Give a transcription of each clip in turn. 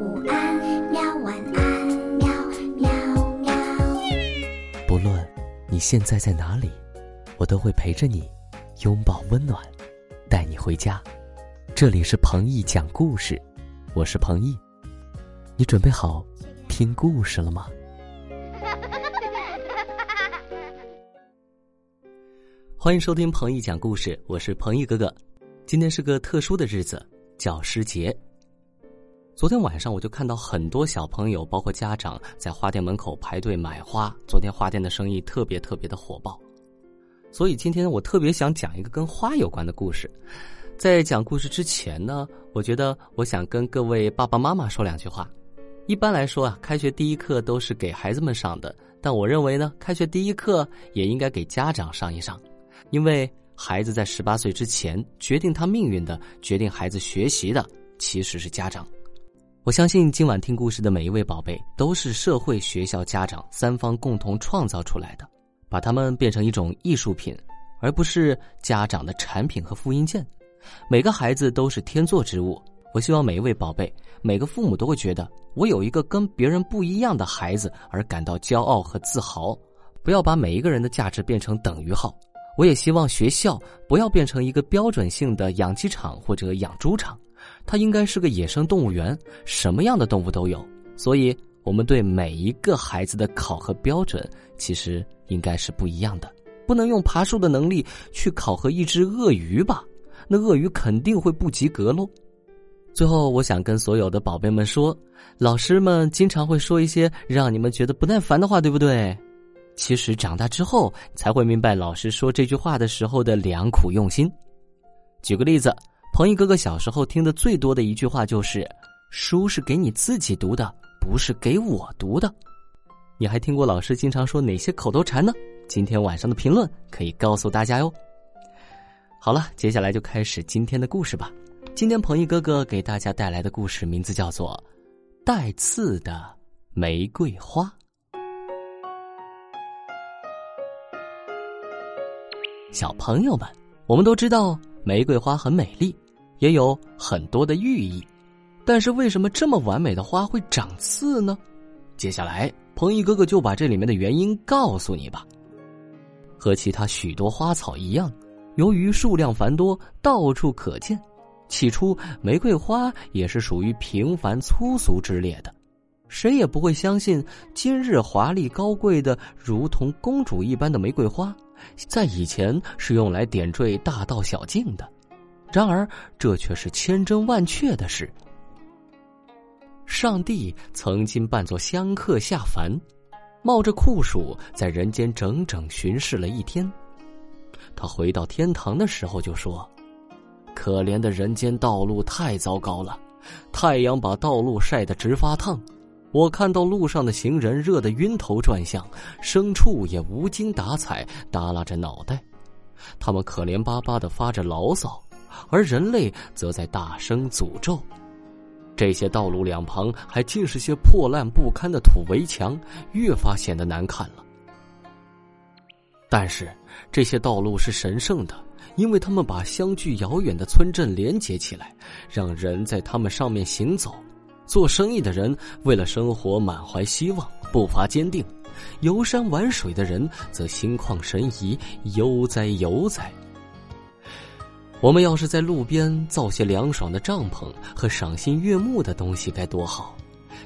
午安，喵晚安，喵喵喵。不论你现在在哪里，我都会陪着你，拥抱温暖，带你回家。这里是彭毅讲故事，我是彭毅。你准备好听故事了吗？欢迎收听彭毅讲故事，我是彭毅哥哥。今天是个特殊的日子，教师节。昨天晚上我就看到很多小朋友，包括家长，在花店门口排队买花。昨天花店的生意特别特别的火爆，所以今天我特别想讲一个跟花有关的故事。在讲故事之前呢，我觉得我想跟各位爸爸妈妈说两句话。一般来说啊，开学第一课都是给孩子们上的，但我认为呢，开学第一课也应该给家长上一上，因为孩子在十八岁之前，决定他命运的、决定孩子学习的，其实是家长。我相信今晚听故事的每一位宝贝都是社会、学校、家长三方共同创造出来的，把他们变成一种艺术品，而不是家长的产品和复印件。每个孩子都是天作之物。我希望每一位宝贝、每个父母都会觉得我有一个跟别人不一样的孩子而感到骄傲和自豪。不要把每一个人的价值变成等于号。我也希望学校不要变成一个标准性的养鸡场或者养猪场。它应该是个野生动物园，什么样的动物都有。所以，我们对每一个孩子的考核标准，其实应该是不一样的。不能用爬树的能力去考核一只鳄鱼吧？那鳄鱼肯定会不及格喽。最后，我想跟所有的宝贝们说，老师们经常会说一些让你们觉得不耐烦的话，对不对？其实长大之后才会明白，老师说这句话的时候的良苦用心。举个例子。彭毅哥哥小时候听的最多的一句话就是：“书是给你自己读的，不是给我读的。”你还听过老师经常说哪些口头禅呢？今天晚上的评论可以告诉大家哟。好了，接下来就开始今天的故事吧。今天彭毅哥哥给大家带来的故事名字叫做《带刺的玫瑰花》。小朋友们，我们都知道。玫瑰花很美丽，也有很多的寓意，但是为什么这么完美的花会长刺呢？接下来，彭毅哥哥就把这里面的原因告诉你吧。和其他许多花草一样，由于数量繁多，到处可见，起初玫瑰花也是属于平凡粗俗之列的，谁也不会相信今日华丽高贵的如同公主一般的玫瑰花。在以前是用来点缀大道小径的，然而这却是千真万确的事。上帝曾经扮作香客下凡，冒着酷暑在人间整整巡视了一天。他回到天堂的时候就说：“可怜的人间道路太糟糕了，太阳把道路晒得直发烫。”我看到路上的行人热得晕头转向，牲畜也无精打采，耷拉着脑袋，他们可怜巴巴的发着牢骚，而人类则在大声诅咒。这些道路两旁还尽是些破烂不堪的土围墙，越发显得难看了。但是这些道路是神圣的，因为他们把相距遥远的村镇连接起来，让人在他们上面行走。做生意的人为了生活满怀希望，步伐坚定；游山玩水的人则心旷神怡，悠哉悠哉。我们要是在路边造些凉爽的帐篷和赏心悦目的东西，该多好！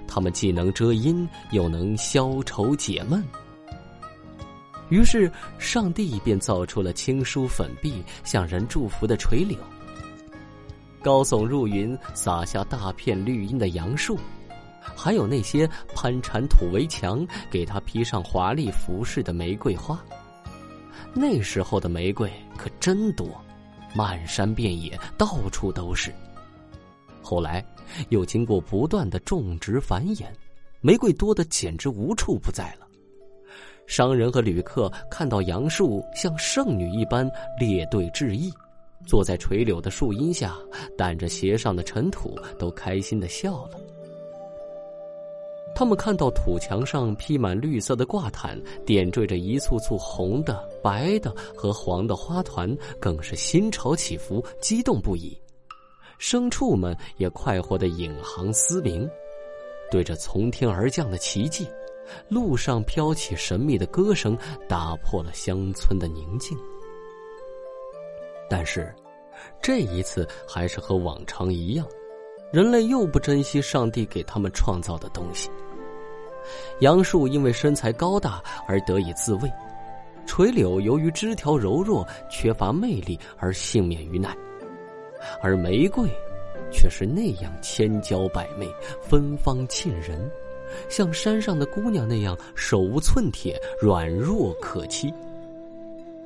他们既能遮阴，又能消愁解闷。于是，上帝便造出了青疏粉碧、向人祝福的垂柳。高耸入云，洒下大片绿荫的杨树，还有那些攀缠土围墙，给他披上华丽服饰的玫瑰花。那时候的玫瑰可真多，漫山遍野，到处都是。后来又经过不断的种植繁衍，玫瑰多的简直无处不在了。商人和旅客看到杨树像圣女一般列队致意。坐在垂柳的树荫下，掸着鞋上的尘土，都开心的笑了。他们看到土墙上披满绿色的挂毯，点缀着一簇簇红的、白的和黄的花团，更是心潮起伏，激动不已。牲畜们也快活的引吭嘶鸣，对着从天而降的奇迹，路上飘起神秘的歌声，打破了乡村的宁静。但是，这一次还是和往常一样，人类又不珍惜上帝给他们创造的东西。杨树因为身材高大而得以自卫，垂柳由于枝条柔弱缺乏魅力而幸免于难，而玫瑰，却是那样千娇百媚、芬芳沁人，像山上的姑娘那样手无寸铁、软弱可欺。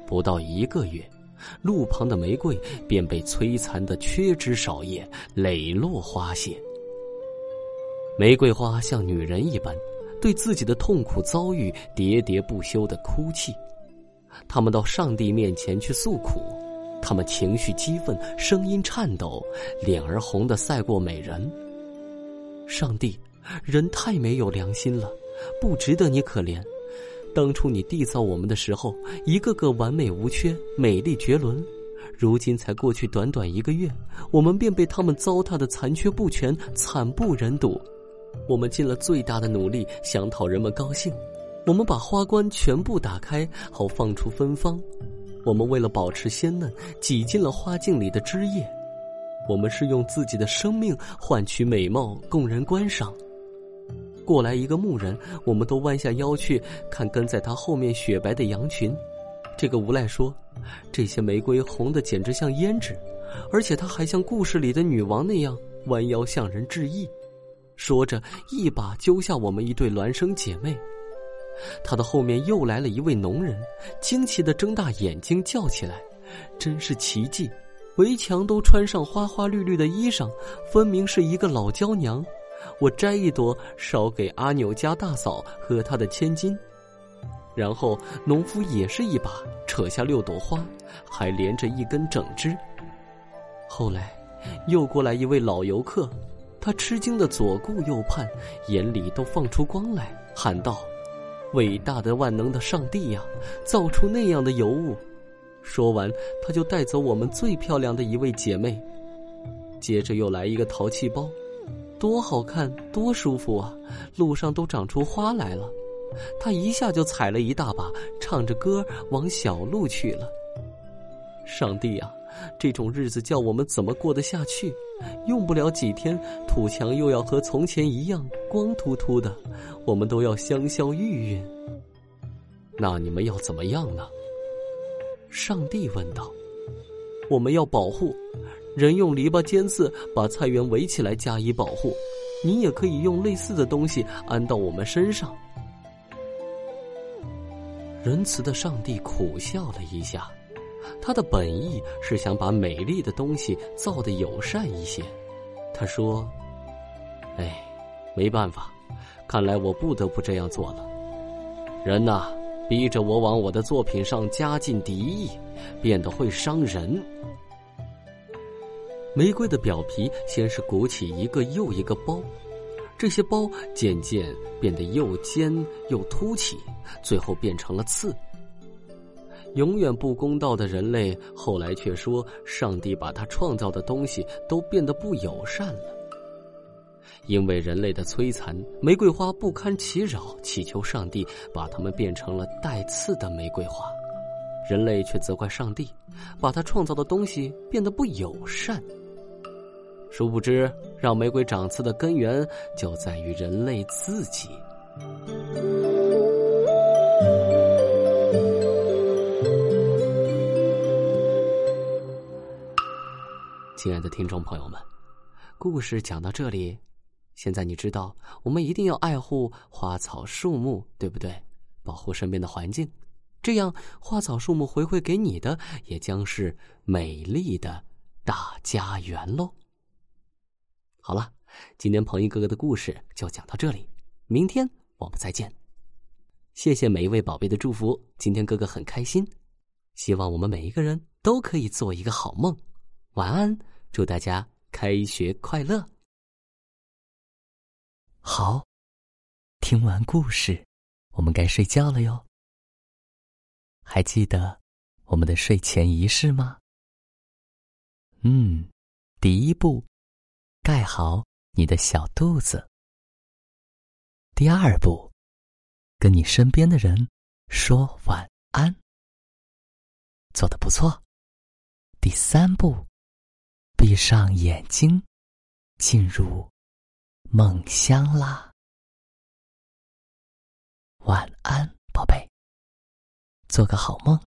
不到一个月。路旁的玫瑰便被摧残的缺枝少叶，磊落花谢。玫瑰花像女人一般，对自己的痛苦遭遇喋喋不休的哭泣。他们到上帝面前去诉苦，他们情绪激愤，声音颤抖，脸儿红的赛过美人。上帝，人太没有良心了，不值得你可怜。当初你缔造我们的时候，一个个完美无缺、美丽绝伦，如今才过去短短一个月，我们便被他们糟蹋的残缺不全、惨不忍睹。我们尽了最大的努力，想讨人们高兴。我们把花冠全部打开，好放出芬芳。我们为了保持鲜嫩，挤进了花茎里的枝叶。我们是用自己的生命换取美貌，供人观赏。过来一个牧人，我们都弯下腰去看跟在他后面雪白的羊群。这个无赖说：“这些玫瑰红的简直像胭脂，而且他还像故事里的女王那样弯腰向人致意。”说着，一把揪下我们一对孪生姐妹。他的后面又来了一位农人，惊奇的睁大眼睛叫起来：“真是奇迹！围墙都穿上花花绿绿的衣裳，分明是一个老娇娘。”我摘一朵，烧给阿纽家大嫂和她的千金。然后农夫也是一把扯下六朵花，还连着一根整枝。后来，又过来一位老游客，他吃惊的左顾右盼，眼里都放出光来，喊道：“伟大的万能的上帝呀，造出那样的尤物！”说完，他就带走我们最漂亮的一位姐妹。接着又来一个淘气包。多好看，多舒服啊！路上都长出花来了。他一下就采了一大把，唱着歌往小路去了。上帝啊，这种日子叫我们怎么过得下去？用不了几天，土墙又要和从前一样光秃秃的，我们都要香消玉殒。那你们要怎么样呢？上帝问道。我们要保护。人用篱笆尖刺把菜园围起来加以保护，你也可以用类似的东西安到我们身上。仁慈的上帝苦笑了一下，他的本意是想把美丽的东西造的友善一些。他说：“哎，没办法，看来我不得不这样做了。人呐，逼着我往我的作品上加进敌意，变得会伤人。”玫瑰的表皮先是鼓起一个又一个包，这些包渐渐变得又尖又凸起，最后变成了刺。永远不公道的人类后来却说，上帝把他创造的东西都变得不友善了。因为人类的摧残，玫瑰花不堪其扰，祈求上帝把它们变成了带刺的玫瑰花。人类却责怪上帝，把他创造的东西变得不友善。殊不知，让玫瑰长刺的根源就在于人类自己。亲爱的听众朋友们，故事讲到这里，现在你知道我们一定要爱护花草树木，对不对？保护身边的环境，这样花草树木回馈给你的也将是美丽的大家园喽。好了，今天彭毅哥哥的故事就讲到这里，明天我们再见。谢谢每一位宝贝的祝福，今天哥哥很开心。希望我们每一个人都可以做一个好梦。晚安，祝大家开学快乐。好，听完故事，我们该睡觉了哟。还记得我们的睡前仪式吗？嗯，第一步。盖好你的小肚子。第二步，跟你身边的人说晚安。做的不错。第三步，闭上眼睛，进入梦乡啦。晚安，宝贝，做个好梦。